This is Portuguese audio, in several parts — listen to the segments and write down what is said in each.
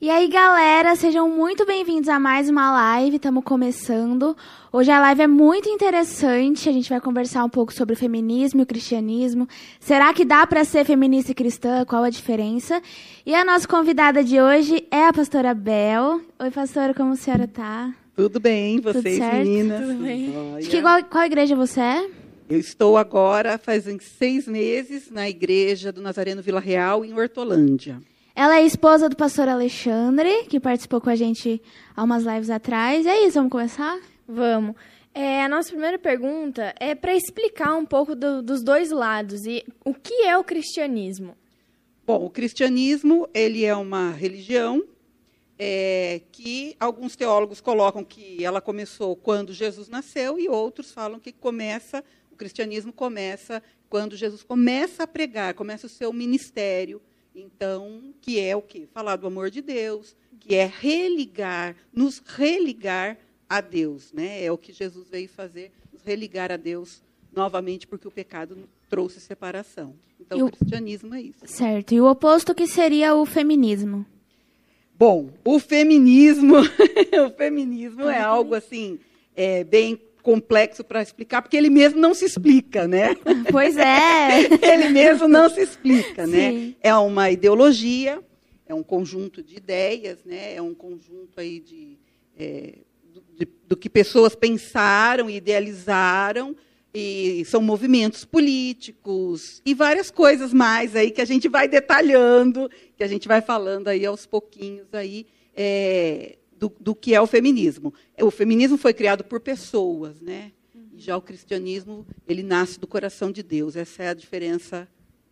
E aí, galera, sejam muito bem-vindos a mais uma live. Estamos começando. Hoje a live é muito interessante. A gente vai conversar um pouco sobre o feminismo e o cristianismo. Será que dá para ser feminista e cristã? Qual a diferença? E a nossa convidada de hoje é a pastora Bel. Oi, pastora, como a senhora tá? Tudo bem, vocês, Tudo certo? meninas? Tudo bem. Que, qual, qual igreja você é? Eu estou agora, faz seis meses, na igreja do Nazareno Vila Real, em Hortolândia. Ela é esposa do pastor Alexandre, que participou com a gente há umas lives atrás. É isso, vamos começar? Vamos. É, a nossa primeira pergunta é para explicar um pouco do, dos dois lados e o que é o cristianismo. Bom, o cristianismo ele é uma religião é, que alguns teólogos colocam que ela começou quando Jesus nasceu e outros falam que começa o cristianismo começa quando Jesus começa a pregar, começa o seu ministério então, que é o quê? Falar do amor de Deus, que é religar, nos religar a Deus, né? É o que Jesus veio fazer, nos religar a Deus novamente, porque o pecado trouxe separação. Então, o cristianismo é isso. Certo. E o oposto que seria o feminismo? Bom, o feminismo, o feminismo é algo assim, é, bem complexo para explicar, porque ele mesmo não se explica, né? Pois é. ele mesmo não se explica, né? Sim. né? É uma ideologia, é um conjunto de ideias, né? É um conjunto aí de, é, do, do que pessoas pensaram, idealizaram, e são movimentos políticos e várias coisas mais aí que a gente vai detalhando, que a gente vai falando aí aos pouquinhos aí. É, do, do, que é o feminismo. O feminismo foi criado por pessoas, né? E já o cristianismo, ele nasce do coração de Deus. Essa é a diferença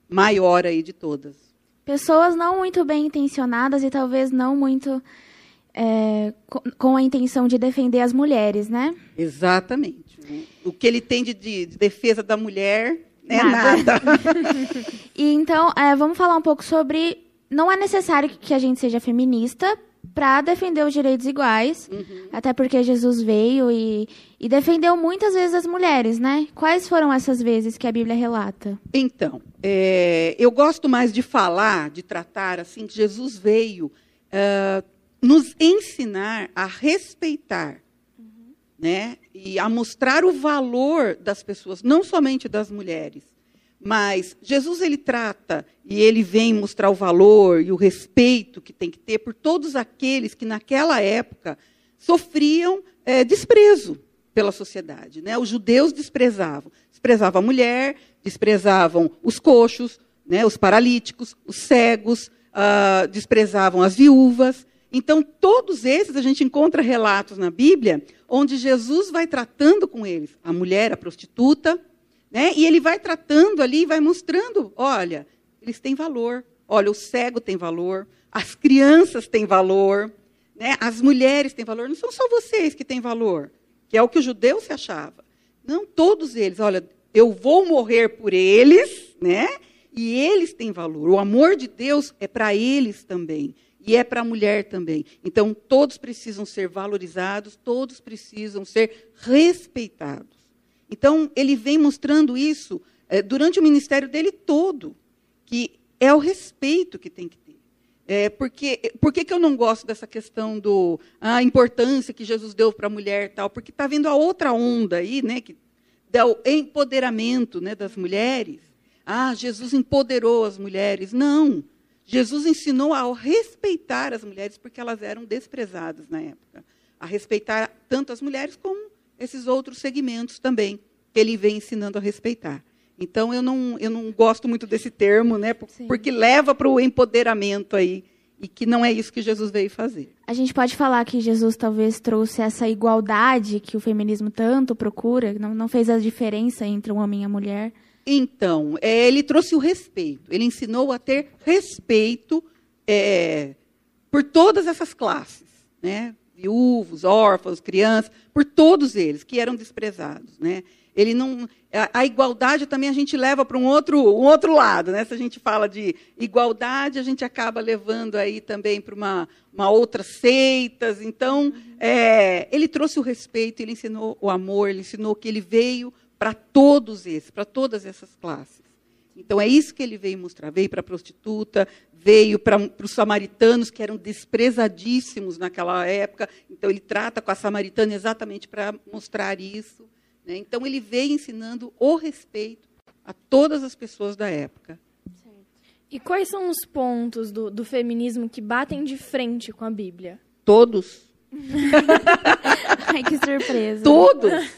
maior aí de todas. Pessoas não muito bem intencionadas e talvez não muito é, com a intenção de defender as mulheres, né? Exatamente. O que ele tem de, de defesa da mulher é nada. nada. e então, é, vamos falar um pouco sobre. Não é necessário que a gente seja feminista para defender os direitos iguais, uhum. até porque Jesus veio e, e defendeu muitas vezes as mulheres, né? Quais foram essas vezes que a Bíblia relata? Então, é, eu gosto mais de falar, de tratar assim, que Jesus veio uh, nos ensinar a respeitar, uhum. né? E a mostrar o valor das pessoas, não somente das mulheres. Mas Jesus ele trata e ele vem mostrar o valor e o respeito que tem que ter por todos aqueles que naquela época sofriam é, desprezo pela sociedade. Né? Os judeus desprezavam, desprezavam a mulher, desprezavam os coxos, né, os paralíticos, os cegos, uh, desprezavam as viúvas. Então, todos esses a gente encontra relatos na Bíblia onde Jesus vai tratando com eles. A mulher, a prostituta, né? E ele vai tratando ali, vai mostrando: olha, eles têm valor. Olha, o cego tem valor, as crianças têm valor, né? as mulheres têm valor. Não são só vocês que têm valor, que é o que o judeu se achava. Não, todos eles. Olha, eu vou morrer por eles, né? E eles têm valor. O amor de Deus é para eles também. E é para a mulher também. Então, todos precisam ser valorizados, todos precisam ser respeitados. Então, ele vem mostrando isso é, durante o ministério dele todo, que é o respeito que tem que ter. É, porque, por que, que eu não gosto dessa questão do a importância que Jesus deu para a mulher tal? Porque está vindo a outra onda aí, né, que dá o empoderamento né, das mulheres. Ah, Jesus empoderou as mulheres. Não. Jesus ensinou a respeitar as mulheres porque elas eram desprezadas na época. A respeitar tanto as mulheres como esses outros segmentos também que ele vem ensinando a respeitar. Então eu não, eu não gosto muito desse termo, né? Porque Sim. leva para o empoderamento aí e que não é isso que Jesus veio fazer. A gente pode falar que Jesus talvez trouxe essa igualdade que o feminismo tanto procura, não, não fez a diferença entre um homem e a mulher. Então, é, ele trouxe o respeito. Ele ensinou a ter respeito é, por todas essas classes, né? Viúvos, órfãos, crianças, por todos eles que eram desprezados, né? Ele não a, a igualdade também a gente leva para um outro um outro lado, né? Se a gente fala de igualdade, a gente acaba levando aí também para uma, uma outras seitas. Então, é, ele trouxe o respeito, ele ensinou o amor, ele ensinou que ele veio para todos esses, para todas essas classes. Então é isso que ele veio mostrar. Veio para a prostituta, veio para os samaritanos, que eram desprezadíssimos naquela época. Então ele trata com a samaritana exatamente para mostrar isso. Né? Então ele veio ensinando o respeito a todas as pessoas da época. E quais são os pontos do, do feminismo que batem de frente com a Bíblia? Todos. Ai, que surpresa. Todos.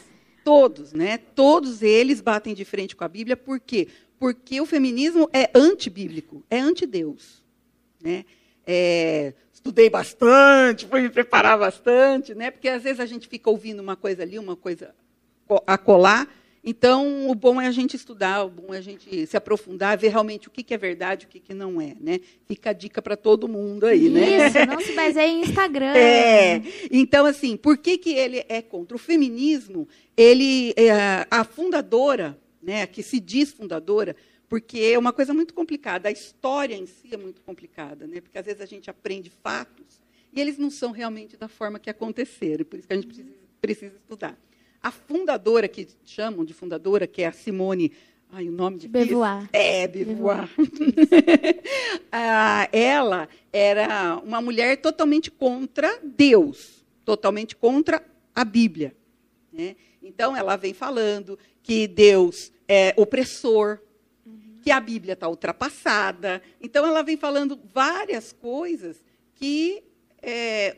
Todos, né? Todos eles batem de frente com a Bíblia, por quê? Porque o feminismo é antibíblico, é antideus. Né? É, estudei bastante, fui me preparar bastante, né? Porque às vezes a gente fica ouvindo uma coisa ali, uma coisa a colar, então, o bom é a gente estudar, o bom é a gente se aprofundar, ver realmente o que, é verdade, o que, que não é, né? Fica a dica para todo mundo aí, Isso, né? Isso, não se baseie em Instagram. É. Então, assim, por que, que ele é contra? O feminismo, ele, é, a fundadora, né, que se diz fundadora, porque é uma coisa muito complicada, a história em si é muito complicada, né? Porque às vezes a gente aprende fatos e eles não são realmente da forma que aconteceram, por isso que a gente precisa, precisa estudar. A fundadora, que chamam de fundadora, que é a Simone. Ai, o nome de Beauvoir. É, Beauvoir. ah, ela era uma mulher totalmente contra Deus, totalmente contra a Bíblia. Né? Então, ela vem falando que Deus é opressor, uhum. que a Bíblia está ultrapassada. Então, ela vem falando várias coisas que é,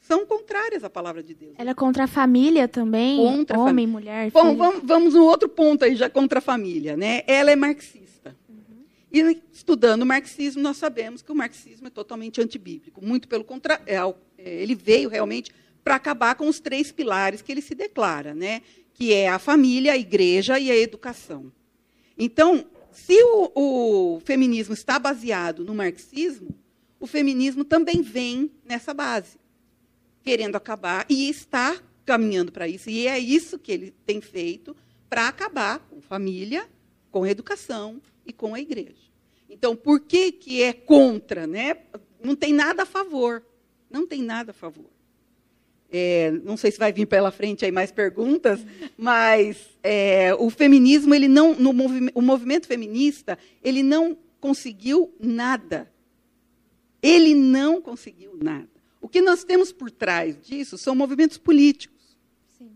são contrárias à palavra de Deus. Ela é contra a família também? Contra Homem, mulher, Bom, filho. vamos, vamos no outro ponto aí, já contra a família. Né? Ela é marxista. Uhum. E estudando o marxismo, nós sabemos que o marxismo é totalmente antibíblico. Muito pelo contrário, é, é, ele veio realmente para acabar com os três pilares que ele se declara, né? que é a família, a igreja e a educação. Então, se o, o feminismo está baseado no marxismo, o feminismo também vem nessa base querendo acabar e está caminhando para isso. E é isso que ele tem feito para acabar com família, com educação e com a igreja. Então, por que, que é contra? Né? Não tem nada a favor. Não tem nada a favor. É, não sei se vai vir pela frente aí mais perguntas, mas é, o feminismo, ele não, no movi o movimento feminista, ele não conseguiu nada. Ele não conseguiu nada. O que nós temos por trás disso são movimentos políticos.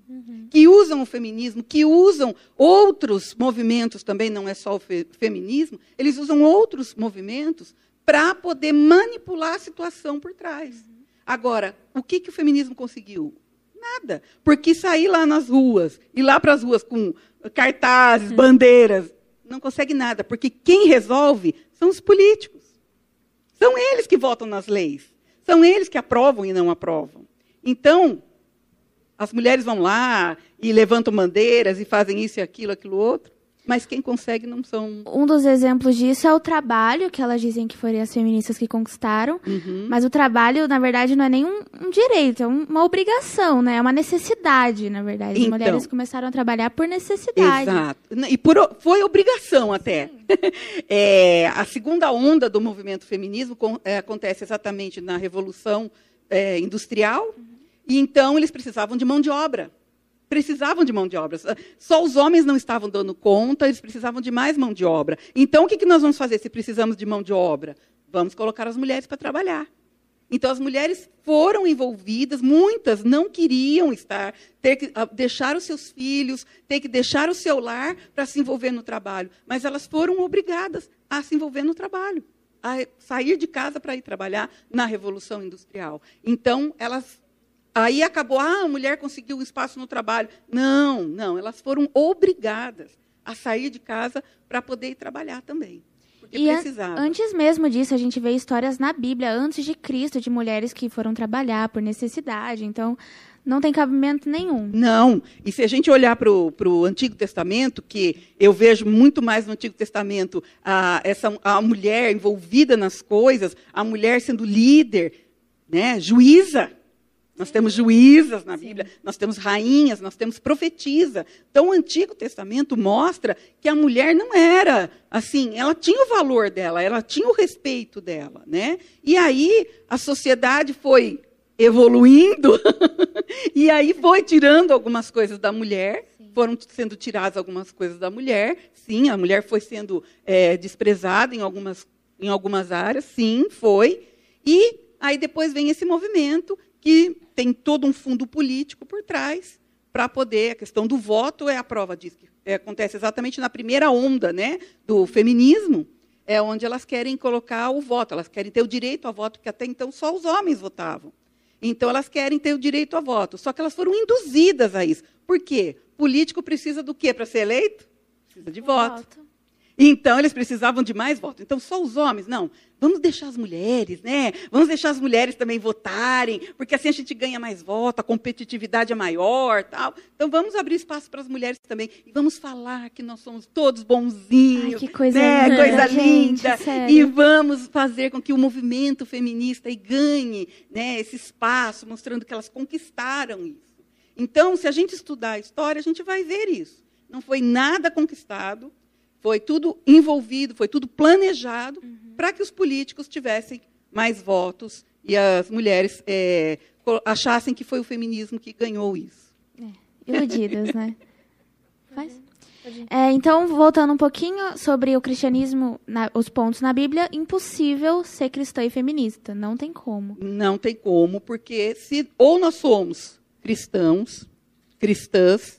Uhum. Que usam o feminismo, que usam outros movimentos também, não é só o fe feminismo, eles usam outros movimentos para poder manipular a situação por trás. Uhum. Agora, o que, que o feminismo conseguiu? Nada. Porque sair lá nas ruas, ir lá para as ruas com cartazes, uhum. bandeiras, não consegue nada. Porque quem resolve são os políticos. São eles que votam nas leis. São eles que aprovam e não aprovam. Então, as mulheres vão lá e levantam bandeiras e fazem isso e aquilo, aquilo outro, mas quem consegue não são. Um dos exemplos disso é o trabalho, que elas dizem que foram as feministas que conquistaram. Uhum. Mas o trabalho, na verdade, não é nem um, um, direito, é uma obrigação, né? É uma necessidade, na verdade. As então, mulheres começaram a trabalhar por necessidade. Exato. E por, foi obrigação até. é, a segunda onda do movimento feminismo com, é, acontece exatamente na Revolução é, Industrial. Uhum. E então eles precisavam de mão de obra precisavam de mão de obra. Só os homens não estavam dando conta, eles precisavam de mais mão de obra. Então, o que nós vamos fazer se precisamos de mão de obra? Vamos colocar as mulheres para trabalhar. Então, as mulheres foram envolvidas, muitas não queriam estar, ter que ah, deixar os seus filhos, ter que deixar o seu lar para se envolver no trabalho. Mas elas foram obrigadas a se envolver no trabalho, a sair de casa para ir trabalhar na Revolução Industrial. Então, elas Aí acabou, ah, a mulher conseguiu um espaço no trabalho. Não, não, elas foram obrigadas a sair de casa para poder ir trabalhar também. Porque e precisava. antes mesmo disso, a gente vê histórias na Bíblia, antes de Cristo, de mulheres que foram trabalhar por necessidade. Então, não tem cabimento nenhum. Não. E se a gente olhar para o Antigo Testamento, que eu vejo muito mais no Antigo Testamento a, essa, a mulher envolvida nas coisas, a mulher sendo líder, né, juíza. Nós temos juízas na Bíblia, nós temos rainhas, nós temos profetisa. Então, o Antigo Testamento mostra que a mulher não era assim, ela tinha o valor dela, ela tinha o respeito dela, né? E aí a sociedade foi evoluindo e aí foi tirando algumas coisas da mulher, foram sendo tiradas algumas coisas da mulher. Sim, a mulher foi sendo é, desprezada em algumas, em algumas áreas. Sim, foi. E aí depois vem esse movimento que tem todo um fundo político por trás para poder. A questão do voto é a prova disso. Que é, acontece exatamente na primeira onda né, do feminismo, é onde elas querem colocar o voto, elas querem ter o direito ao voto, porque até então só os homens votavam. Então elas querem ter o direito ao voto. Só que elas foram induzidas a isso. Por quê? Político precisa do quê para ser eleito? Precisa de voto. voto. Então, eles precisavam de mais votos. Então, só os homens? Não. Vamos deixar as mulheres, né? Vamos deixar as mulheres também votarem, porque assim a gente ganha mais votos, a competitividade é maior, tal. Então, vamos abrir espaço para as mulheres também. E vamos falar que nós somos todos bonzinhos. Ai, que coisa né? linda. Coisa linda. Gente, e vamos fazer com que o movimento feminista ganhe né, esse espaço, mostrando que elas conquistaram isso. Então, se a gente estudar a história, a gente vai ver isso. Não foi nada conquistado, foi tudo envolvido, foi tudo planejado uhum. para que os políticos tivessem mais votos e as mulheres é, achassem que foi o feminismo que ganhou isso. É, iludidas, né? Faz? É, então, voltando um pouquinho sobre o cristianismo, na, os pontos na Bíblia, impossível ser cristã e feminista. Não tem como. Não tem como, porque se ou nós somos cristãos, cristãs,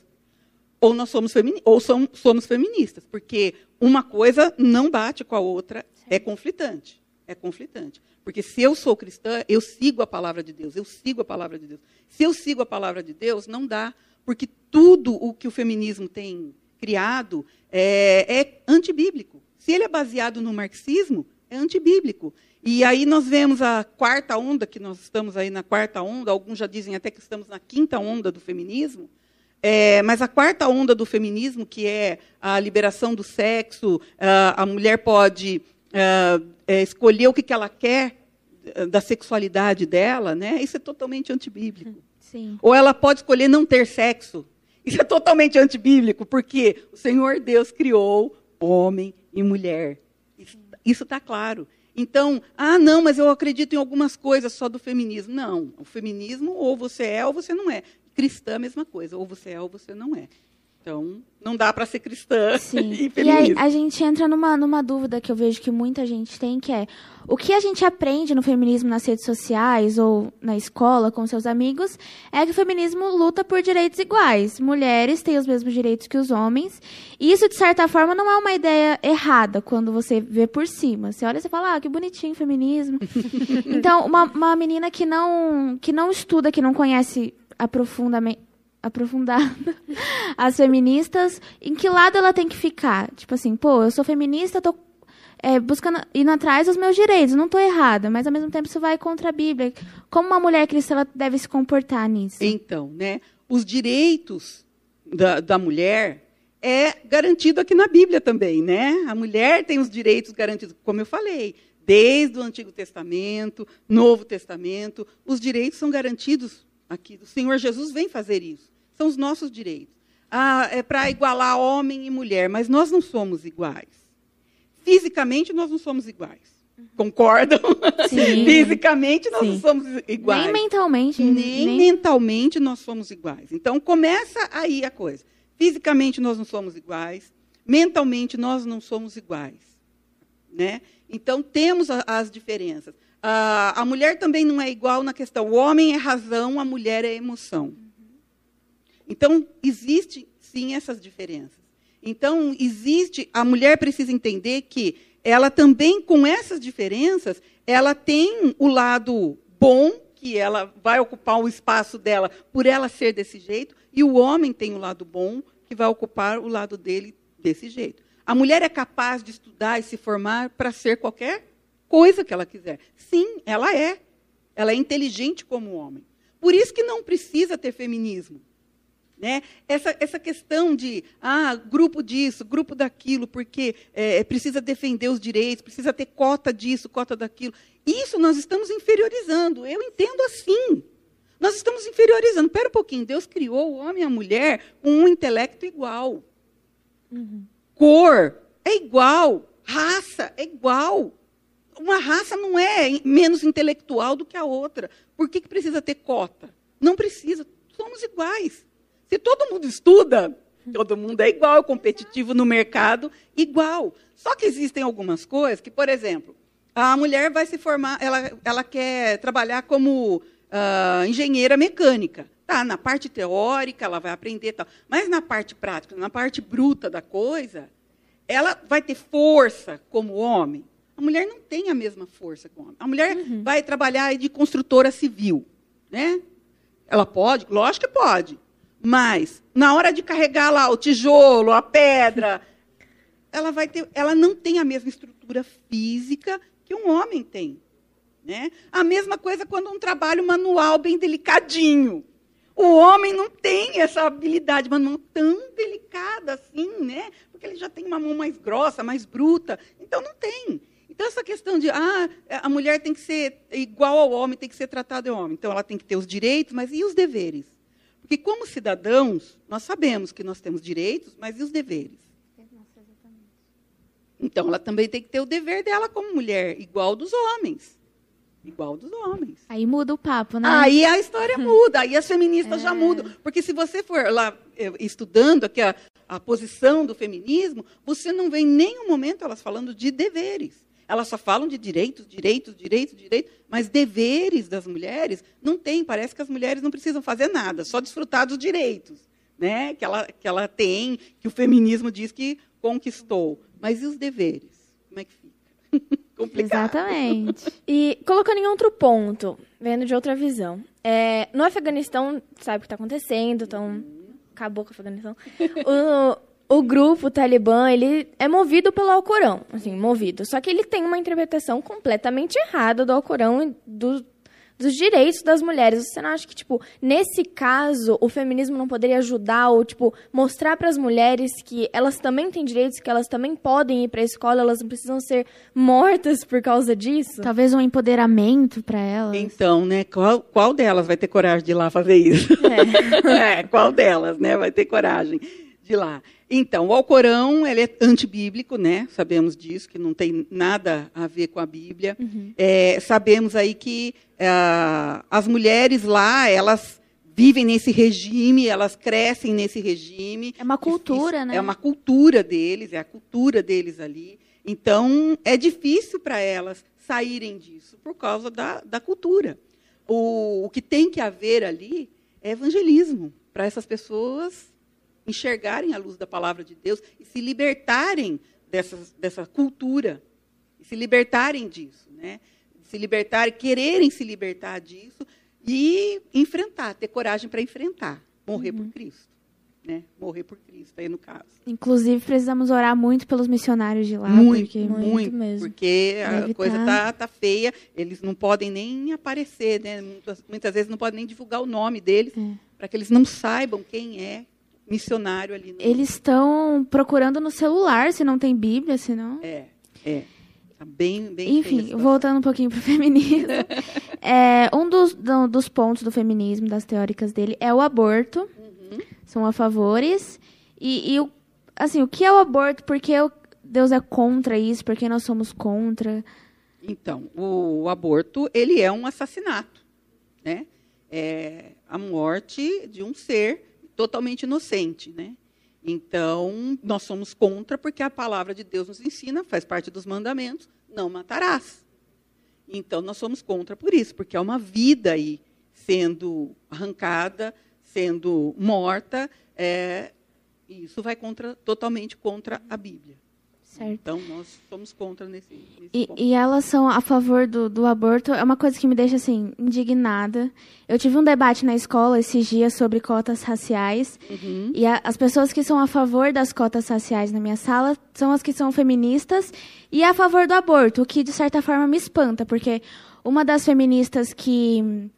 ou nós somos, femini ou somos, somos feministas, porque uma coisa não bate com a outra, é conflitante. É conflitante. Porque se eu sou cristã, eu sigo a palavra de Deus, eu sigo a palavra de Deus. Se eu sigo a palavra de Deus, não dá, porque tudo o que o feminismo tem criado é, é antibíblico. Se ele é baseado no marxismo, é antibíblico. E aí nós vemos a quarta onda, que nós estamos aí na quarta onda, alguns já dizem até que estamos na quinta onda do feminismo, é, mas a quarta onda do feminismo, que é a liberação do sexo, a, a mulher pode a, é, escolher o que, que ela quer da sexualidade dela, né? Isso é totalmente antibíblico. Sim. Ou ela pode escolher não ter sexo. Isso é totalmente antibíblico, porque o Senhor Deus criou homem e mulher. Isso está claro. Então, ah, não, mas eu acredito em algumas coisas só do feminismo. Não, o feminismo ou você é ou você não é cristã, a mesma coisa. Ou você é ou você não é. Então, não dá para ser cristã Sim. e E aí a gente entra numa, numa dúvida que eu vejo que muita gente tem, que é o que a gente aprende no feminismo nas redes sociais ou na escola com seus amigos é que o feminismo luta por direitos iguais. Mulheres têm os mesmos direitos que os homens. E isso, de certa forma, não é uma ideia errada quando você vê por cima. Você olha e você fala, ah, que bonitinho o feminismo. então, uma, uma menina que não, que não estuda, que não conhece aprofundada as feministas, em que lado ela tem que ficar? Tipo assim, pô, eu sou feminista, tô é, buscando, indo atrás dos meus direitos, não estou errada, mas ao mesmo tempo isso vai contra a Bíblia. Como uma mulher cristã ela deve se comportar nisso? Então, né, os direitos da, da mulher é garantido aqui na Bíblia também, né? A mulher tem os direitos garantidos, como eu falei, desde o Antigo Testamento, Novo Testamento, os direitos são garantidos aqui. O Senhor Jesus vem fazer isso. São os nossos direitos. Ah, é para igualar homem e mulher, mas nós não somos iguais. Fisicamente, nós não somos iguais. Concordam? Sim. Fisicamente, nós Sim. não somos iguais. Nem mentalmente. Nem, nem mentalmente nós somos iguais. Então, começa aí a coisa. Fisicamente, nós não somos iguais. Mentalmente, nós não somos iguais. Né? Então, temos a, as diferenças. Uh, a mulher também não é igual na questão. O homem é razão, a mulher é emoção. Então, existe sim essas diferenças. Então, existe. A mulher precisa entender que ela também, com essas diferenças, ela tem o lado bom, que ela vai ocupar o espaço dela por ela ser desse jeito, e o homem tem o lado bom, que vai ocupar o lado dele desse jeito. A mulher é capaz de estudar e se formar para ser qualquer coisa que ela quiser. Sim, ela é. Ela é inteligente como homem. Por isso que não precisa ter feminismo. Né? Essa, essa questão de ah, grupo disso, grupo daquilo, porque é, precisa defender os direitos, precisa ter cota disso, cota daquilo. Isso nós estamos inferiorizando. Eu entendo assim. Nós estamos inferiorizando. Espera um pouquinho, Deus criou o homem e a mulher com um intelecto igual. Uhum. Cor é igual. Raça é igual uma raça não é menos intelectual do que a outra. Por que, que precisa ter cota? Não precisa. Somos iguais. Se todo mundo estuda, Todo mundo é igual, competitivo no mercado, igual. Só que existem algumas coisas que, por exemplo, a mulher vai se formar, ela, ela quer trabalhar como uh, engenheira mecânica. Tá, na parte teórica ela vai aprender tal, mas na parte prática, na parte bruta da coisa, ela vai ter força como homem. A mulher não tem a mesma força que o homem. A mulher uhum. vai trabalhar de construtora civil, né? Ela pode, lógico que pode, mas na hora de carregar lá o tijolo, a pedra, ela vai ter, ela não tem a mesma estrutura física que um homem tem, né? A mesma coisa quando um trabalho manual bem delicadinho. O homem não tem essa habilidade manual tão delicada assim, né? Porque ele já tem uma mão mais grossa, mais bruta. Então não tem. Então essa questão de ah, a mulher tem que ser igual ao homem, tem que ser tratada ao homem. Então ela tem que ter os direitos, mas e os deveres? Porque como cidadãos, nós sabemos que nós temos direitos, mas e os deveres? Então ela também tem que ter o dever dela como mulher, igual dos homens. Igual dos homens. Aí muda o papo, né? Aí a história muda, aí as feministas é. já mudam. Porque se você for lá eh, estudando aqui a, a posição do feminismo, você não vê em nenhum momento elas falando de deveres. Elas só falam de direitos, direitos, direitos, direitos, mas deveres das mulheres não tem. Parece que as mulheres não precisam fazer nada, só desfrutar dos direitos né, que, ela, que ela tem, que o feminismo diz que conquistou. Mas e os deveres? Como é que fica? Complicado. Exatamente. E colocando em outro ponto, vendo de outra visão. É, no Afeganistão, sabe o que está acontecendo, então acabou com o Afeganistão. O, o grupo o Talibã, ele é movido pelo Alcorão, assim, movido. Só que ele tem uma interpretação completamente errada do Alcorão e do, dos direitos das mulheres. Você não acha que, tipo, nesse caso, o feminismo não poderia ajudar ou, tipo, mostrar para as mulheres que elas também têm direitos, que elas também podem ir para a escola, elas não precisam ser mortas por causa disso? Talvez um empoderamento para elas. Então, né, qual, qual delas vai ter coragem de ir lá fazer isso? É. é, qual delas, né, vai ter coragem? de lá. Então, o Alcorão ele é antibíblico, né? Sabemos disso, que não tem nada a ver com a Bíblia. Uhum. É, sabemos aí que é, as mulheres lá, elas vivem nesse regime, elas crescem nesse regime. É uma cultura, Isso, né? É uma cultura deles, é a cultura deles ali. Então, é difícil para elas saírem disso por causa da, da cultura. O, o que tem que haver ali é evangelismo para essas pessoas enxergarem a luz da palavra de Deus e se libertarem dessa, dessa cultura, e se libertarem disso, né? Se libertarem, quererem se libertar disso e enfrentar, ter coragem para enfrentar, morrer uhum. por Cristo. Né? Morrer por Cristo, aí no caso. Inclusive, precisamos orar muito pelos missionários de lá. Muito, porque, muito, muito mesmo. Porque a coisa está tá feia, eles não podem nem aparecer, né? muitas, muitas vezes não podem nem divulgar o nome deles, é. para que eles não saibam quem é missionário ali. No... Eles estão procurando no celular, se não tem Bíblia, se não... É, é. Tá bem, bem Enfim, voltando um pouquinho para o feminismo. é, um dos, do, dos pontos do feminismo, das teóricas dele, é o aborto. Uhum. São a favores. E, e, assim, o que é o aborto? Por que Deus é contra isso? Por que nós somos contra? Então, o, o aborto, ele é um assassinato, né? É a morte de um ser totalmente inocente, né? Então, nós somos contra porque a palavra de Deus nos ensina, faz parte dos mandamentos, não matarás. Então, nós somos contra por isso, porque é uma vida aí sendo arrancada, sendo morta, é, isso vai contra, totalmente contra a Bíblia. Certo. Então, nós somos contra nesse, nesse e, e, elas são a favor do, do aborto. É uma coisa que me deixa, assim, indignada. Eu tive um debate na escola esses dias sobre cotas raciais. Uhum. E a, as pessoas que são a favor das cotas raciais na minha sala são as que são feministas e a favor do aborto, o que, de certa forma, me espanta. Porque uma das feministas que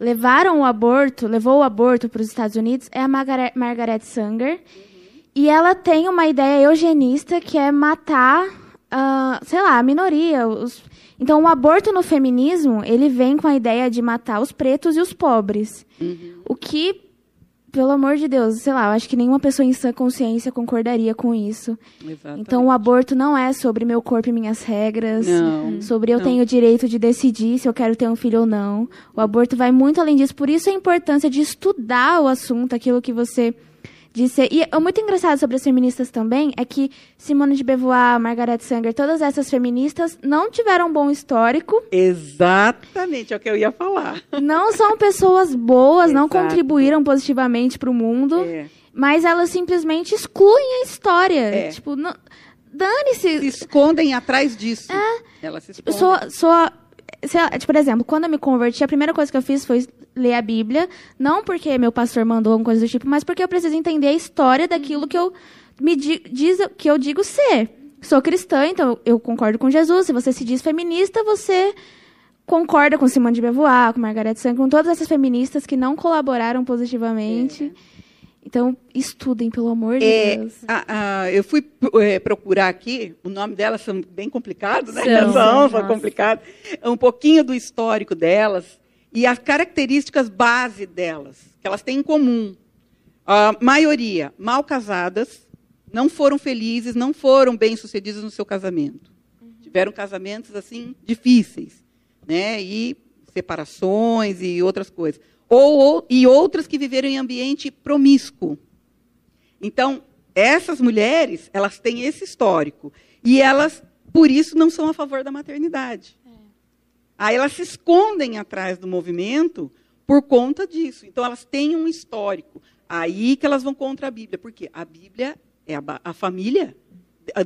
levaram o aborto, levou o aborto para os Estados Unidos é a Margaret, Margaret Sanger. Uhum e ela tem uma ideia eugenista que é matar, uh, sei lá, a minoria. Os... Então, o aborto no feminismo, ele vem com a ideia de matar os pretos e os pobres. Uhum. O que, pelo amor de Deus, sei lá, eu acho que nenhuma pessoa em sã consciência concordaria com isso. Exatamente. Então, o aborto não é sobre meu corpo e minhas regras, não, sobre eu não. tenho o direito de decidir se eu quero ter um filho ou não. O aborto vai muito além disso. Por isso a importância de estudar o assunto, aquilo que você de ser. E o muito engraçado sobre as feministas também é que Simone de Beauvoir, Margaret Sanger, todas essas feministas não tiveram um bom histórico. Exatamente, é o que eu ia falar. Não são pessoas boas, não contribuíram positivamente para o mundo, é. mas elas simplesmente excluem a história. É. Tipo, não, dane-se. Se escondem atrás disso. É. Elas se escondem. Sou, sou se, tipo, por exemplo, quando eu me converti, a primeira coisa que eu fiz foi ler a Bíblia, não porque meu pastor mandou alguma coisa do tipo, mas porque eu preciso entender a história daquilo que eu me diz que eu digo ser. Sou cristã, então eu concordo com Jesus. Se você se diz feminista, você concorda com Simone de Beauvoir, com Margaret Sanger, com todas essas feministas que não colaboraram positivamente. É. Então, estudem, pelo amor de é, Deus. A, a, eu fui é, procurar aqui, o nome delas são bem complicados, né? São, são, são complicados. Um pouquinho do histórico delas e as características base delas, que elas têm em comum. A maioria, mal casadas, não foram felizes, não foram bem-sucedidas no seu casamento. Uhum. Tiveram casamentos, assim, difíceis, né? E separações e outras coisas ou, ou, e outras que viveram em ambiente promíscuo. Então, essas mulheres, elas têm esse histórico. E elas, por isso, não são a favor da maternidade. É. Aí elas se escondem atrás do movimento por conta disso. Então, elas têm um histórico. Aí que elas vão contra a Bíblia. Porque a Bíblia é a, a família.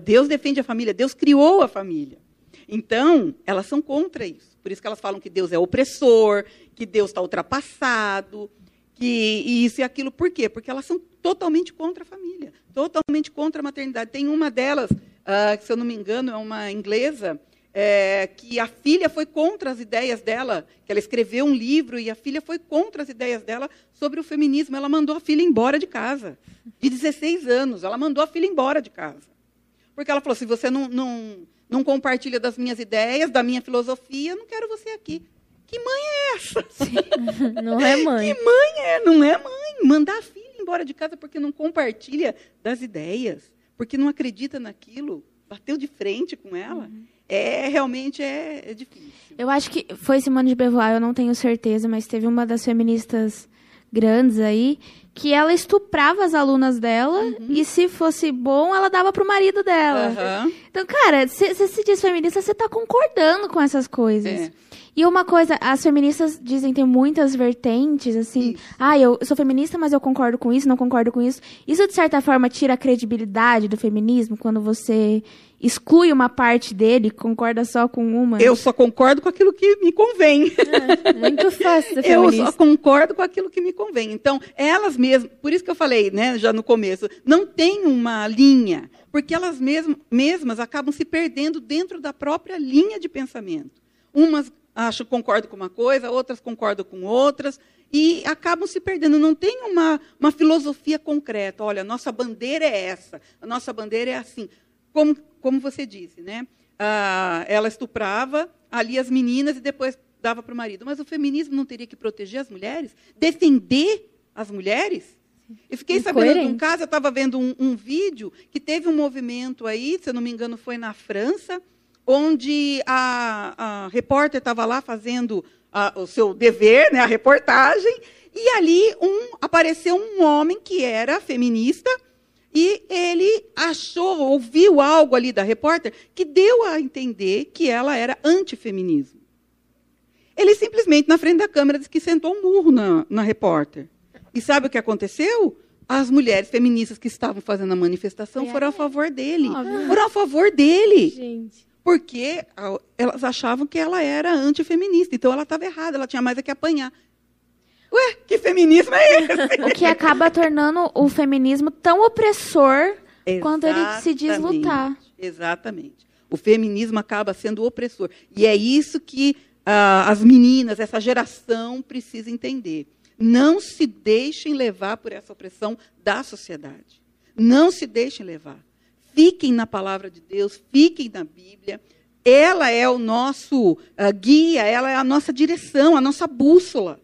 Deus defende a família. Deus criou a família. Então, elas são contra isso. Por isso que elas falam que Deus é opressor, que Deus está ultrapassado, que isso e aquilo. Por quê? Porque elas são totalmente contra a família, totalmente contra a maternidade. Tem uma delas, uh, se eu não me engano, é uma inglesa, é, que a filha foi contra as ideias dela, que ela escreveu um livro e a filha foi contra as ideias dela sobre o feminismo. Ela mandou a filha embora de casa, de 16 anos. Ela mandou a filha embora de casa. Porque ela falou: se você não, não, não compartilha das minhas ideias, da minha filosofia, não quero você aqui. Que mãe é essa? Sim, não é mãe. Que mãe é? Não é mãe. Mandar a filha embora de casa porque não compartilha das ideias, porque não acredita naquilo, bateu de frente com ela. Uhum. É realmente é, é, difícil. Eu acho que foi Simone de Beauvoir, eu não tenho certeza, mas teve uma das feministas grandes aí que ela estuprava as alunas dela uhum. e se fosse bom, ela dava pro marido dela. Uhum. Então, cara, você se diz feminista, você tá concordando com essas coisas. É. E uma coisa, as feministas dizem tem muitas vertentes, assim. Isso. Ah, eu sou feminista, mas eu concordo com isso, não concordo com isso. Isso, de certa forma, tira a credibilidade do feminismo quando você exclui uma parte dele, concorda só com uma. Eu só concordo com aquilo que me convém. É, muito fácil ser Eu só concordo com aquilo que me convém. Então, elas mesmas, por isso que eu falei, né, já no começo, não tem uma linha, porque elas mesmas, mesmas acabam se perdendo dentro da própria linha de pensamento. Umas acho concordo com uma coisa, outras concordam com outras, e acabam se perdendo. Não tem uma, uma filosofia concreta. Olha, a nossa bandeira é essa, a nossa bandeira é assim. Como, como você disse, né? Ah, ela estuprava ali as meninas e depois dava para o marido. Mas o feminismo não teria que proteger as mulheres? Defender as mulheres? Eu fiquei sabendo de um caso, eu estava vendo um, um vídeo que teve um movimento aí, se eu não me engano, foi na França, onde a, a repórter estava lá fazendo a, o seu dever, né, a reportagem, e ali um, apareceu um homem que era feminista e ele achou, ouviu algo ali da repórter que deu a entender que ela era antifeminismo. Ele simplesmente, na frente da câmera, disse que sentou um murro na, na repórter. E sabe o que aconteceu? As mulheres feministas que estavam fazendo a manifestação foram a favor dele. Foram a favor dele. Gente porque elas achavam que ela era antifeminista. Então ela estava errada, ela tinha mais a que apanhar. Ué, que feminismo é esse? o que acaba tornando o feminismo tão opressor Exatamente. quando ele se diz lutar. Exatamente. O feminismo acaba sendo opressor. E é isso que ah, as meninas, essa geração, precisa entender. Não se deixem levar por essa opressão da sociedade. Não se deixem levar fiquem na palavra de Deus, fiquem na Bíblia. Ela é o nosso uh, guia, ela é a nossa direção, a nossa bússola.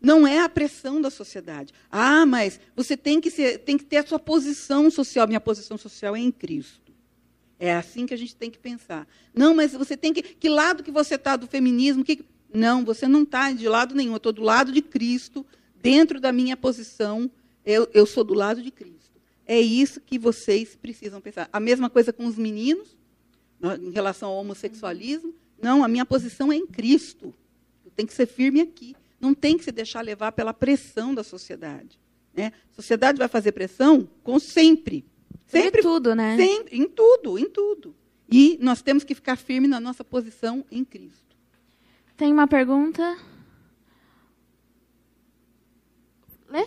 Não é a pressão da sociedade. Ah, mas você tem que, ser, tem que ter a sua posição social. Minha posição social é em Cristo. É assim que a gente tem que pensar. Não, mas você tem que. Que lado que você está do feminismo? Que, não, você não está de lado nenhum. Eu estou do lado de Cristo, dentro da minha posição eu, eu sou do lado de Cristo. É isso que vocês precisam pensar. A mesma coisa com os meninos, em relação ao homossexualismo. Não, a minha posição é em Cristo. Eu tenho que ser firme aqui. Não tem que se deixar levar pela pressão da sociedade. Né? A sociedade vai fazer pressão com sempre. Sempre tudo, né? Sempre, em tudo, em tudo. E nós temos que ficar firme na nossa posição em Cristo. Tem uma pergunta? Lê?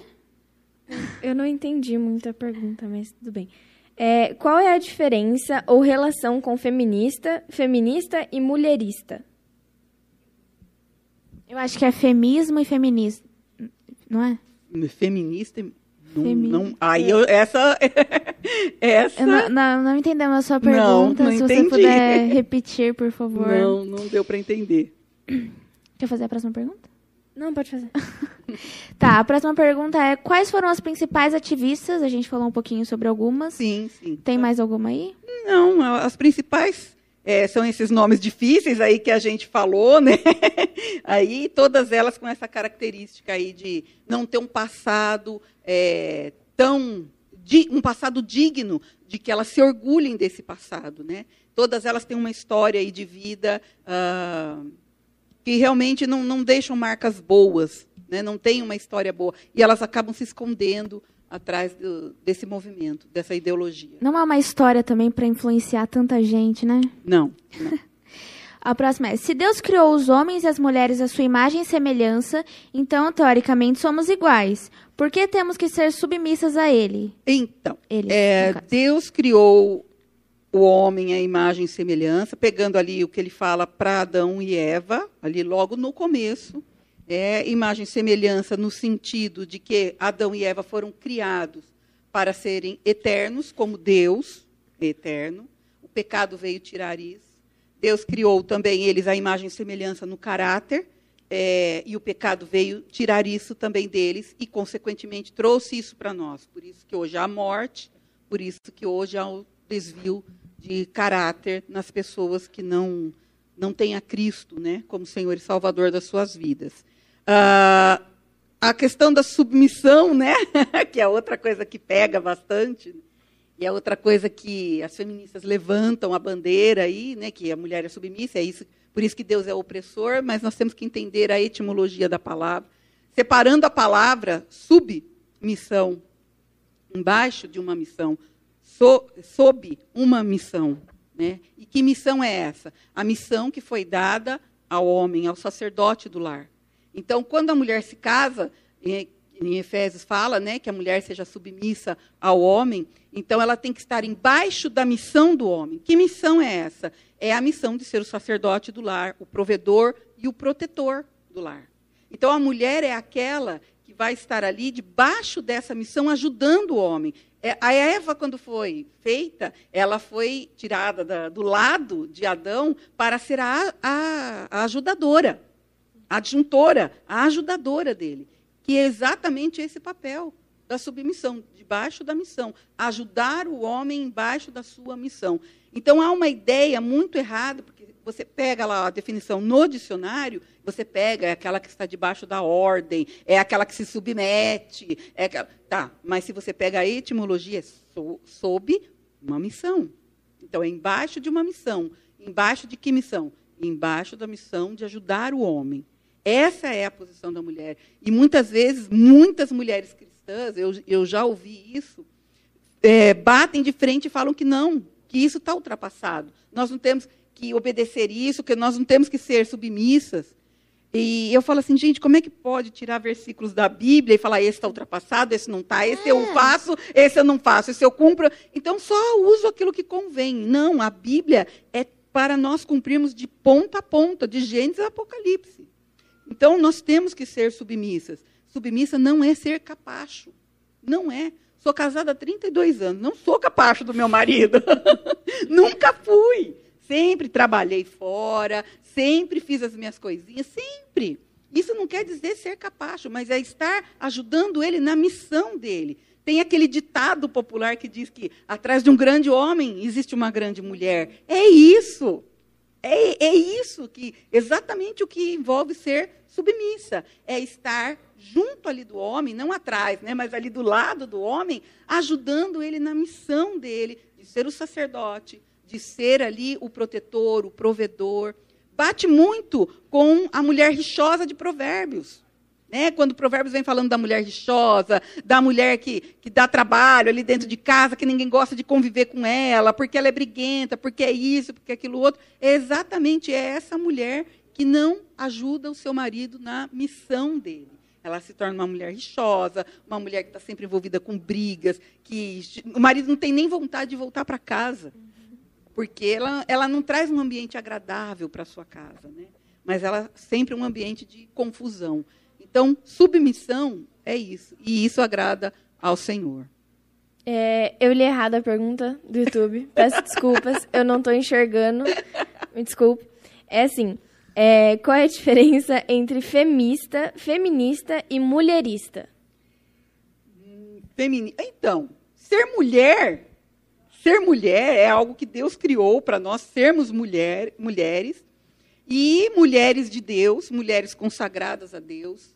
Eu não entendi muito a pergunta, mas tudo bem. É, qual é a diferença ou relação com feminista, feminista e mulherista? Eu acho que é femismo e feminista, não é? Feminista não, não, aí eu, essa. essa... Eu não, não, não, entendemos a sua pergunta. Não, não Se entendi. você puder repetir, por favor. Não, não deu para entender. Quer fazer a próxima pergunta? Não, pode fazer. tá, a próxima pergunta é: quais foram as principais ativistas? A gente falou um pouquinho sobre algumas. Sim, sim. Tem mais alguma aí? Não, as principais é, são esses nomes difíceis aí que a gente falou, né? aí todas elas com essa característica aí de não ter um passado é, tão um passado digno de que elas se orgulhem desse passado, né? Todas elas têm uma história aí de vida uh, que realmente não, não deixam marcas boas, né? Não tem uma história boa e elas acabam se escondendo atrás do, desse movimento, dessa ideologia. Não há uma história também para influenciar tanta gente, né? Não. não. A próxima é: se Deus criou os homens e as mulheres à sua imagem e semelhança, então teoricamente somos iguais. Por que temos que ser submissas a Ele? Então, Eles, é, Deus criou o homem à imagem e semelhança, pegando ali o que ele fala para Adão e Eva, ali logo no começo é imagem e semelhança no sentido de que Adão e Eva foram criados para serem eternos, como Deus é eterno. O pecado veio tirar isso. Deus criou também eles a imagem e semelhança no caráter, é, e o pecado veio tirar isso também deles, e, consequentemente, trouxe isso para nós. Por isso que hoje há morte, por isso que hoje há o desvio de caráter nas pessoas que não, não a Cristo né, como Senhor e Salvador das suas vidas. Uh, a questão da submissão, né? que é outra coisa que pega bastante. E é outra coisa que as feministas levantam a bandeira aí, né? Que a mulher é submissa, é isso, por isso que Deus é opressor, mas nós temos que entender a etimologia da palavra. Separando a palavra submissão, embaixo de uma missão, so, sob uma missão. Né? E que missão é essa? A missão que foi dada ao homem, ao sacerdote do lar. Então, quando a mulher se casa, em Efésios fala né, que a mulher seja submissa ao homem, então ela tem que estar embaixo da missão do homem. Que missão é essa? É a missão de ser o sacerdote do lar, o provedor e o protetor do lar. Então a mulher é aquela que vai estar ali debaixo dessa missão, ajudando o homem. É, a Eva, quando foi feita, ela foi tirada da, do lado de Adão para ser a, a, a ajudadora adjuntora, a ajudadora dele, que é exatamente esse papel da submissão, debaixo da missão, ajudar o homem embaixo da sua missão. Então há uma ideia muito errada, porque você pega lá a definição no dicionário, você pega é aquela que está debaixo da ordem, é aquela que se submete, é aquela, tá, mas se você pega a etimologia, é so, sob uma missão. Então é embaixo de uma missão. Embaixo de que missão? Embaixo da missão de ajudar o homem. Essa é a posição da mulher. E muitas vezes, muitas mulheres cristãs, eu, eu já ouvi isso, é, batem de frente e falam que não, que isso está ultrapassado. Nós não temos que obedecer isso, que nós não temos que ser submissas. E eu falo assim, gente, como é que pode tirar versículos da Bíblia e falar esse está ultrapassado, esse não está, esse é. eu faço, esse eu não faço, esse eu cumpro. Então só uso aquilo que convém. Não, a Bíblia é para nós cumprirmos de ponta a ponta, de Gênesis a Apocalipse. Então, nós temos que ser submissas. Submissa não é ser capacho. Não é. Sou casada há 32 anos. Não sou capacho do meu marido. Nunca fui. Sempre trabalhei fora, sempre fiz as minhas coisinhas, sempre. Isso não quer dizer ser capacho, mas é estar ajudando ele na missão dele. Tem aquele ditado popular que diz que atrás de um grande homem existe uma grande mulher. É isso. É, é isso que, exatamente o que envolve ser submissa. É estar junto ali do homem, não atrás, né, mas ali do lado do homem, ajudando ele na missão dele, de ser o sacerdote, de ser ali o protetor, o provedor. Bate muito com a mulher rixosa de Provérbios. Né? Quando Provérbios vem falando da mulher rixosa, da mulher que, que dá trabalho ali dentro de casa, que ninguém gosta de conviver com ela, porque ela é briguenta, porque é isso, porque é aquilo outro. É exatamente essa mulher que não ajuda o seu marido na missão dele. Ela se torna uma mulher rixosa, uma mulher que está sempre envolvida com brigas, que o marido não tem nem vontade de voltar para casa, porque ela, ela não traz um ambiente agradável para sua casa, né? mas ela sempre um ambiente de confusão. Então, submissão é isso. E isso agrada ao Senhor. É, eu li errado a pergunta do YouTube. Peço desculpas, eu não estou enxergando. Me desculpe. É assim: é, qual é a diferença entre femista, feminista e mulherista? Femini... Então, ser mulher, ser mulher é algo que Deus criou para nós sermos mulher, mulheres e mulheres de Deus, mulheres consagradas a Deus.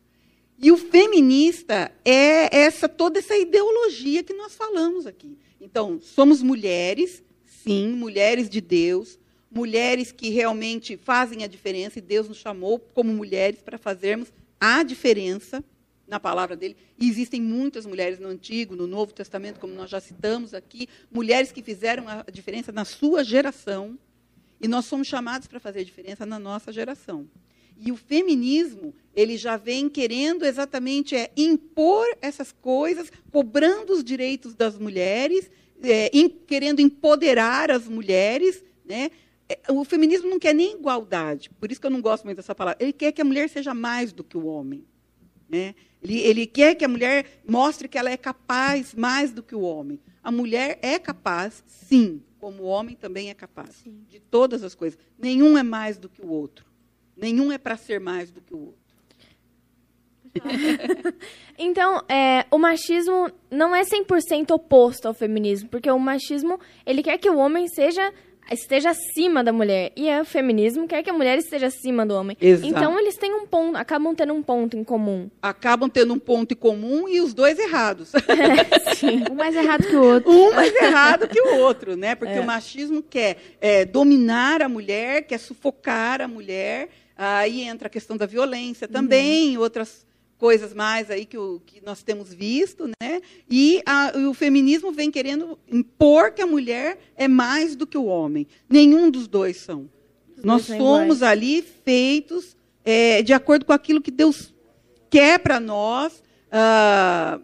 E o feminista é essa toda essa ideologia que nós falamos aqui. Então, somos mulheres, sim, mulheres de Deus, mulheres que realmente fazem a diferença, e Deus nos chamou como mulheres para fazermos a diferença na palavra dele. E existem muitas mulheres no Antigo, no Novo Testamento, como nós já citamos aqui, mulheres que fizeram a diferença na sua geração, e nós somos chamados para fazer a diferença na nossa geração. E o feminismo, ele já vem querendo exatamente é, impor essas coisas, cobrando os direitos das mulheres, é, in, querendo empoderar as mulheres. Né? É, o feminismo não quer nem igualdade, por isso que eu não gosto muito dessa palavra. Ele quer que a mulher seja mais do que o homem. Né? Ele, ele quer que a mulher mostre que ela é capaz mais do que o homem. A mulher é capaz, sim, como o homem também é capaz, sim. de todas as coisas. Nenhum é mais do que o outro. Nenhum é para ser mais do que o outro. então, é, o machismo não é 100% oposto ao feminismo, porque o machismo, ele quer que o homem seja esteja acima da mulher e o feminismo quer que a mulher esteja acima do homem. Exato. Então eles têm um ponto, acabam tendo um ponto em comum. Acabam tendo um ponto em comum e os dois errados. É, um mais errado que o outro. Um mais errado que o outro, né? Porque é. o machismo quer é, dominar a mulher, quer sufocar a mulher Aí entra a questão da violência também, uhum. outras coisas mais aí que, o, que nós temos visto, né? E a, o feminismo vem querendo impor que a mulher é mais do que o homem. Nenhum dos dois são. Os nós dois somos iguais. ali feitos é, de acordo com aquilo que Deus quer para nós. Ah,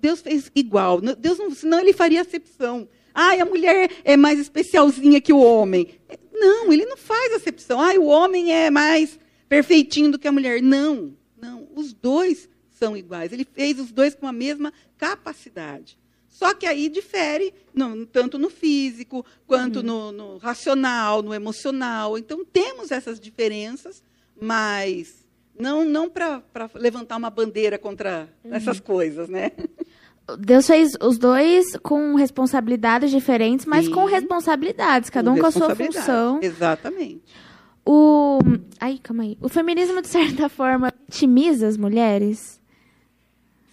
Deus fez igual. Deus não, senão ele faria acepção. Ah, a mulher é mais especialzinha que o homem. Não, ele não faz acepção. Ah, o homem é mais perfeitinho do que a mulher. Não, não. Os dois são iguais. Ele fez os dois com a mesma capacidade. Só que aí difere, não, tanto no físico, quanto uhum. no, no, racional, no emocional. Então, temos essas diferenças, mas não, não para levantar uma bandeira contra uhum. essas coisas, né? Deus fez os dois com responsabilidades diferentes, mas Sim. com responsabilidades, cada com um com a sua função. Exatamente. O. Ai, calma aí. O feminismo, de certa forma, vitimiza as mulheres?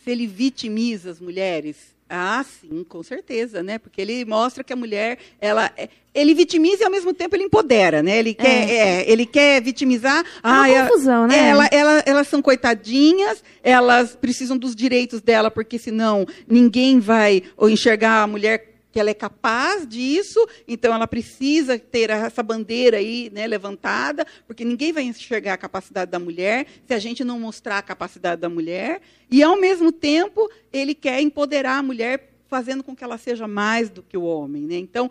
Se ele vitimiza as mulheres, ah, sim, com certeza, né? Porque ele mostra que a mulher, ela, é, ele vitimiza e ao mesmo tempo ele empodera, né? Ele quer, é. É, ele quer vitimizar. É ah, uma confusão, né? Ela, ela, elas são coitadinhas, elas precisam dos direitos dela, porque senão ninguém vai enxergar a mulher que ela é capaz disso, então ela precisa ter essa bandeira aí né, levantada, porque ninguém vai enxergar a capacidade da mulher se a gente não mostrar a capacidade da mulher. E, ao mesmo tempo, ele quer empoderar a mulher, fazendo com que ela seja mais do que o homem. Né? Então,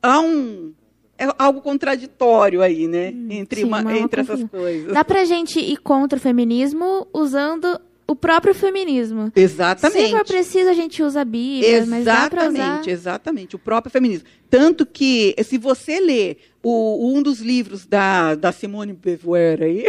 há um, é algo contraditório aí, né? Hum, entre, Sim, uma, entre essas coisas. Dá pra gente ir contra o feminismo usando o próprio feminismo. Exatamente. Se for preciso, a gente usa a Bíblia, exatamente, mas dá usar... Exatamente, o próprio feminismo. Tanto que, se você ler o, um dos livros da, da Simone Beauvoir aí,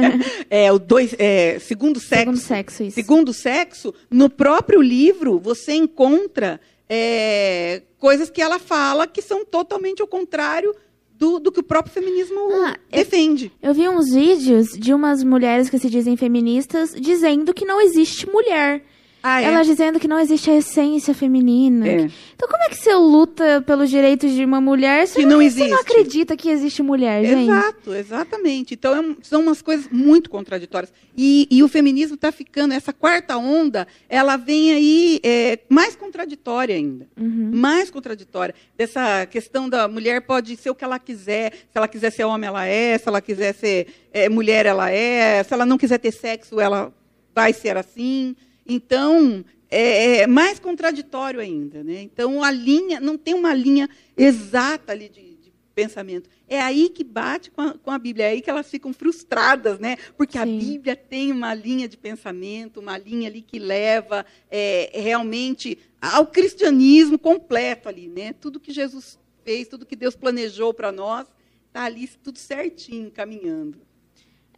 é o dois, é, Segundo Sexo. Segundo Sexo, isso. Segundo Sexo, no próprio livro, você encontra é, coisas que ela fala que são totalmente ao contrário do, do que o próprio feminismo ah, defende. Eu, eu vi uns vídeos de umas mulheres que se dizem feministas dizendo que não existe mulher. Ah, é? Ela dizendo que não existe a essência feminina. É. Então, como é que você luta pelos direitos de uma mulher se que não, existe. você não acredita que existe mulher, gente? Exato, exatamente. Então, é, são umas coisas muito contraditórias. E, e o feminismo está ficando, essa quarta onda, ela vem aí é, mais contraditória ainda. Uhum. Mais contraditória. Dessa questão da mulher pode ser o que ela quiser. Se ela quiser ser homem, ela é. Se ela quiser ser é, mulher, ela é. Se ela não quiser ter sexo, ela vai ser assim. Então, é, é, mais contraditório ainda. Né? Então, a linha, não tem uma linha exata ali de, de pensamento. É aí que bate com a, com a, Bíblia, é aí que elas ficam frustradas, né? porque Sim. a Bíblia tem uma linha de pensamento, uma linha ali que leva é, realmente ao cristianismo completo ali. Né? Tudo que Jesus fez, tudo que Deus planejou para nós, está ali tudo certinho, caminhando.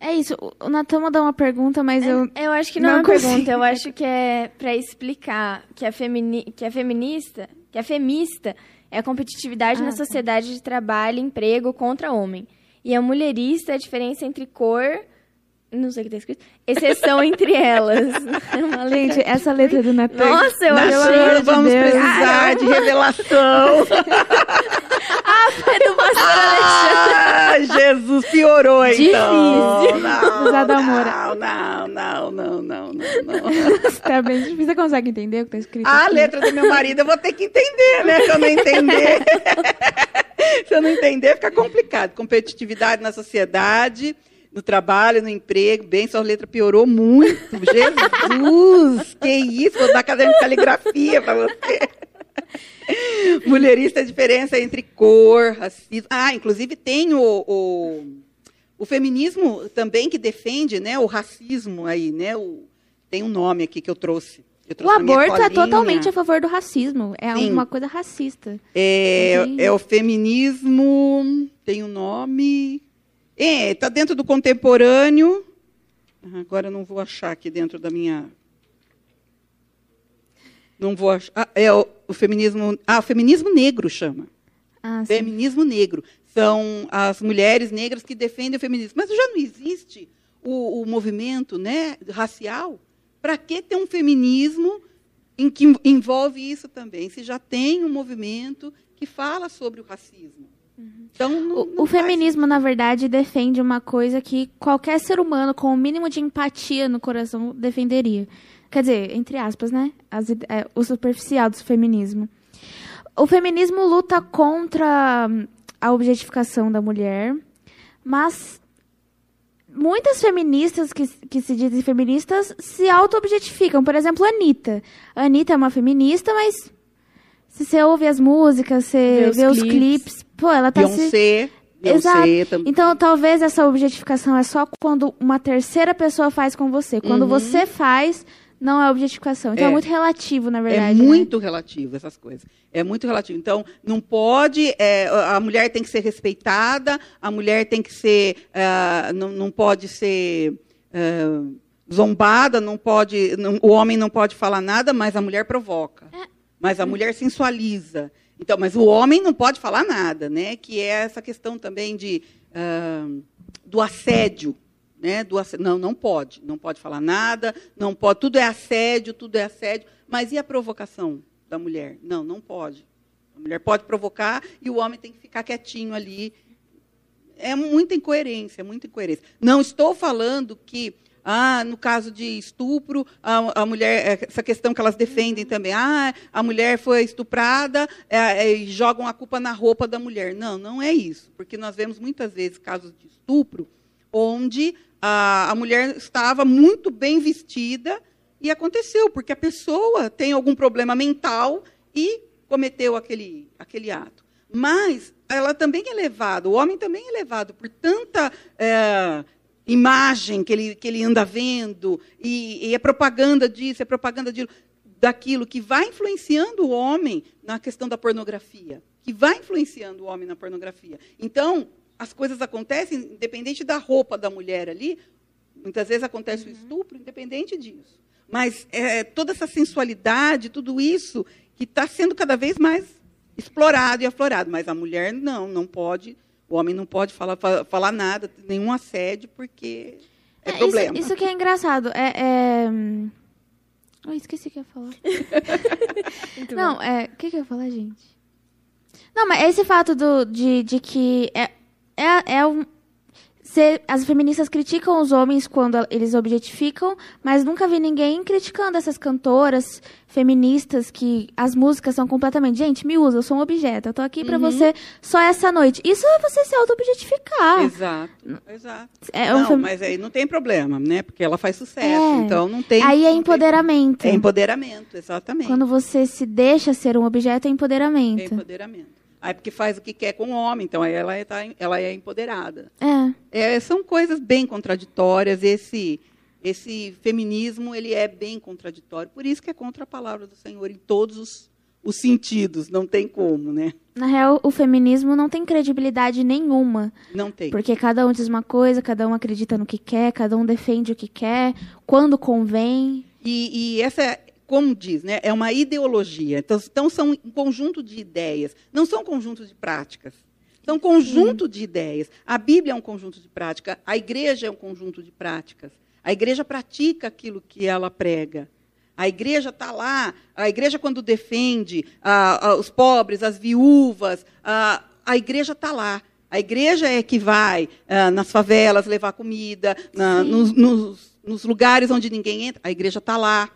É isso. O Natan mandou uma pergunta, mas é, eu. Eu acho que não, não é uma consigo. pergunta, eu acho que é para explicar que a, femini, que a feminista, que a femista é a competitividade ah, na tá. sociedade de trabalho e emprego contra homem. E a mulherista é a diferença entre cor. Não sei o que está escrito. Exceção entre elas. É Gente, essa letra do Natan. Nossa, eu acho que. Vamos de precisar de revelação. Ah, foi do pastor ah, Jesus, piorou então. Difícil. Não, não, não, não, não, não, não, Tá bem difícil. Você consegue entender o que tá escrito? A aqui? letra do meu marido eu vou ter que entender, né? Se eu não entender. Se eu não entender, fica complicado. Competitividade na sociedade no trabalho, no emprego, bem, sua letra piorou muito. Jesus, que isso, vou dar caderno de caligrafia para você. Mulherista a diferença entre cor, racismo. Ah, inclusive tem o, o, o, feminismo também que defende né, o racismo aí, né? O, tem um nome aqui que eu trouxe. Eu trouxe o aborto é totalmente a favor do racismo. É Sim. uma coisa racista. É, é o feminismo. Tem um nome. É, está dentro do contemporâneo. Agora eu não vou achar aqui dentro da minha não vou achar. Ah, é o, o, feminismo. Ah, o feminismo negro chama. Ah, feminismo negro. São as mulheres negras que defendem o feminismo. Mas já não existe o, o movimento né, racial? Para que ter um feminismo em que envolve isso também? Se já tem um movimento que fala sobre o racismo. Uhum. Então, não, o, não o feminismo, na verdade, defende uma coisa que qualquer ser humano com o mínimo de empatia no coração defenderia, Quer dizer, entre aspas, né? As, é, o superficial do feminismo. O feminismo luta contra a objetificação da mulher, mas muitas feministas que, que se dizem feministas se auto-objetificam. Por exemplo, a Anitta. A Anitta é uma feminista, mas se você ouve as músicas, você vê, os, vê clips. os clipes, pô, ela tá Beyoncé, se... Exato. Então, talvez essa objetificação é só quando uma terceira pessoa faz com você. Quando uhum. você faz, não é objetificação. Então é, é muito relativo, na verdade. É muito né? relativo essas coisas. É muito relativo. Então, não pode. É, a mulher tem que ser respeitada, a mulher tem que ser. Uh, não, não pode ser. Uh, zombada, não pode, não, o homem não pode falar nada, mas a mulher provoca. É. Mas a mulher sensualiza. Então, mas o homem não pode falar nada, né? Que é essa questão também de uh, do assédio né, do. Não, não pode, não pode falar nada, não pode, tudo é assédio, tudo é assédio. Mas e a provocação da mulher? Não, não pode. A mulher pode provocar e o homem tem que ficar quietinho ali. É muita incoerência, muita incoerência. Não estou falando que, ah, no caso de estupro, a, a mulher, essa questão que elas defendem também, ah, a mulher foi estuprada é, é, e jogam a culpa na roupa da mulher. Não, não é isso. Porque nós vemos muitas vezes casos de estupro onde a, a mulher estava muito bem vestida e aconteceu, porque a pessoa tem algum problema mental e cometeu aquele, aquele ato. Mas ela também é levada, o homem também é levado por tanta é, imagem que ele, que ele anda vendo, e, e é propaganda disso, é propaganda disso, daquilo, que vai influenciando o homem na questão da pornografia, que vai influenciando o homem na pornografia. Então, as coisas acontecem independente da roupa da mulher ali. Muitas vezes acontece uhum. o estupro, independente disso. Mas é, toda essa sensualidade, tudo isso que está sendo cada vez mais explorado e aflorado. Mas a mulher não, não pode O homem não pode falar, falar nada, nenhum assédio, porque é, É, problema. Isso, isso que é engraçado. É. é... Eu esqueci o que eu ia falar. Não, é. O que, que eu ia falar, gente? Não, mas esse fato do, de, de que é, é, é um. se- as feministas criticam os homens quando eles objetificam, mas nunca vi ninguém criticando essas cantoras feministas que as músicas são completamente. Gente, me usa, eu sou um objeto. Eu tô aqui pra você só essa noite. Isso é você se auto-objetificar. Exato, exato. É um não, fem- mas aí não tem problema, né? Porque ela faz sucesso, É. então não tem. Aí é não tem- empoderamento. É empoderamento, exatamente. Quando você se deixa ser um objeto, é É empoderamento. Aí porque faz o que quer com o homem, então aí ela é, tá- ela é empoderada. É. É, são coisas bem contraditórias. Esse, esse feminismo ele é bem contraditório. Por isso que é contra a palavra do Senhor em todos os, os sentidos. Não tem como, né? Na real, o feminismo não tem credibilidade nenhuma. Não tem. Porque cada um diz uma coisa, cada um acredita no que quer, cada um defende o que quer, quando convém. E, e essa, como diz, né, é uma ideologia. Então, então, são um conjunto de ideias, não são conjuntos de práticas. São um conjunto de ideias. A Bíblia é um conjunto de práticas, a igreja é um conjunto de práticas. A igreja pratica aquilo que ela prega. A igreja está lá, a igreja, quando defende os pobres, as viúvas, ah, a igreja está lá. A igreja é que vai ah, nas favelas levar comida, na- Sim. nos, nos- nos lugares onde ninguém entra, a igreja está lá.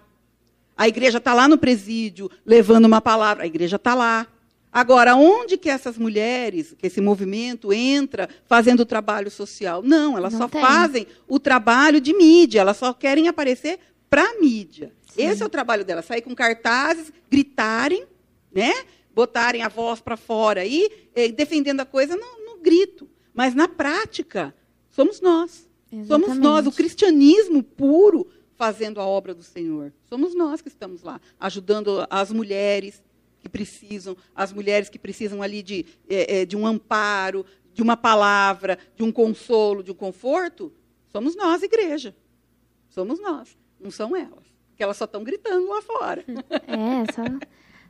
A igreja está lá no presídio, levando uma palavra, a igreja está lá. Agora, onde que essas mulheres, que esse movimento entra fazendo o trabalho social? Não, elas Não só tem. fazem o trabalho de mídia, elas só querem aparecer para a mídia. Esse é o trabalho delas, sair com cartazes, gritarem, né? botarem a voz para fora aí, eh, defendendo a coisa no, no grito. Mas, na prática, somos nós. Somos nós, o Exatamente. cristianismo puro fazendo a obra do Senhor. Somos nós que estamos lá, ajudando as mulheres que precisam, as mulheres que precisam ali de, eh, eh, de um amparo, de uma palavra, de um consolo, de um conforto. Somos nós, igreja. Somos nós, não são elas. Porque elas só estão gritando lá fora. É, só,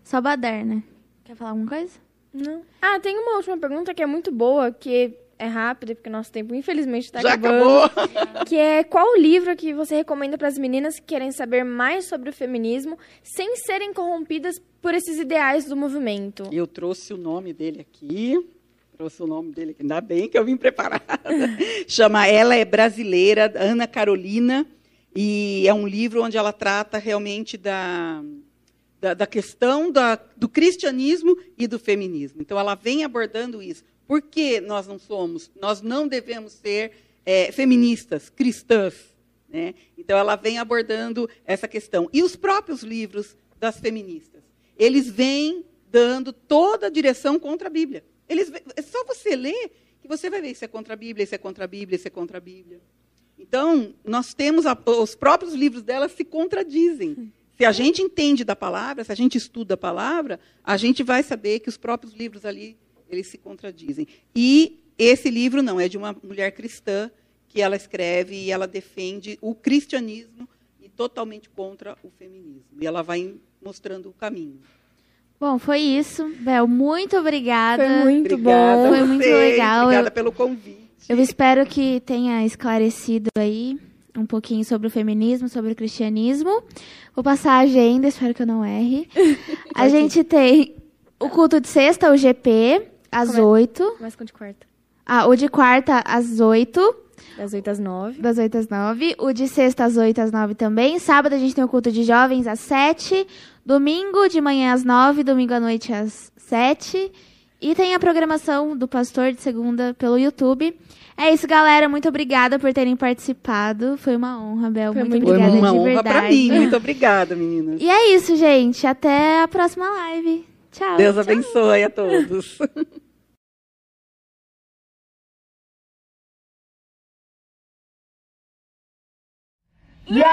só baderna. Quer falar alguma coisa? Não. Ah, tem uma última pergunta que é muito boa, que é rápida, porque nosso tempo, infelizmente, está acabando. acabou. Que é qual o livro que você recomenda para as meninas que querem saber mais sobre o feminismo sem serem corrompidas por esses ideais do movimento? Eu trouxe o nome dele aqui. Trouxe o nome dele aqui. Ainda bem que eu vim preparada. Chama Ela é Brasileira, Ana Carolina. E é um livro onde ela trata realmente da, da, da questão da, do cristianismo e do feminismo. Então, ela vem abordando isso. Por que nós não somos, nós não devemos ser eh, feministas, cristãs? Né? Então, ela vem abordando essa questão. E os próprios livros das feministas, eles vêm dando toda a direção contra a Bíblia. Eles, é só você ler que você vai ver se é contra a Bíblia, se é contra a Bíblia, se é contra a Bíblia. Então, nós temos a, os próprios livros dela se contradizem. Se a gente entende da palavra, se a gente estuda a palavra, a gente vai saber que os próprios livros ali eles se contradizem. E esse livro não é de uma mulher cristã que ela escreve e ela defende o cristianismo e totalmente contra o feminismo. E ela vai mostrando o caminho. Bom, foi isso. Bel, muito obrigada. Foi muito Obrigada bom. a Foi muito legal. Obrigada Eu- pelo convite. Eu espero que tenha esclarecido aí um pouquinho sobre o feminismo, sobre o cristianismo. Vou passar a agenda, espero que eu não erre. A gente tem o culto de sexta, o GP, às é? 8. Mais com de quarta. Ah, o de quarta, às 8. Das 8 às 9. Das 8 às 9. O de sexta, às 8 às 9 também. Sábado a gente tem o culto de jovens às 7. Domingo de manhã às 9. Domingo à noite às 7. E tem a programação do pastor de segunda pelo YouTube. É isso, galera. Muito obrigada por terem participado. Foi uma honra, Bel. Foi muito, muito Foi obrigada uma de honra verdade. para mim. Muito obrigada, meninas. E é isso, gente. Até a próxima live. Tchau. Deus abençoe a todos. Yeah.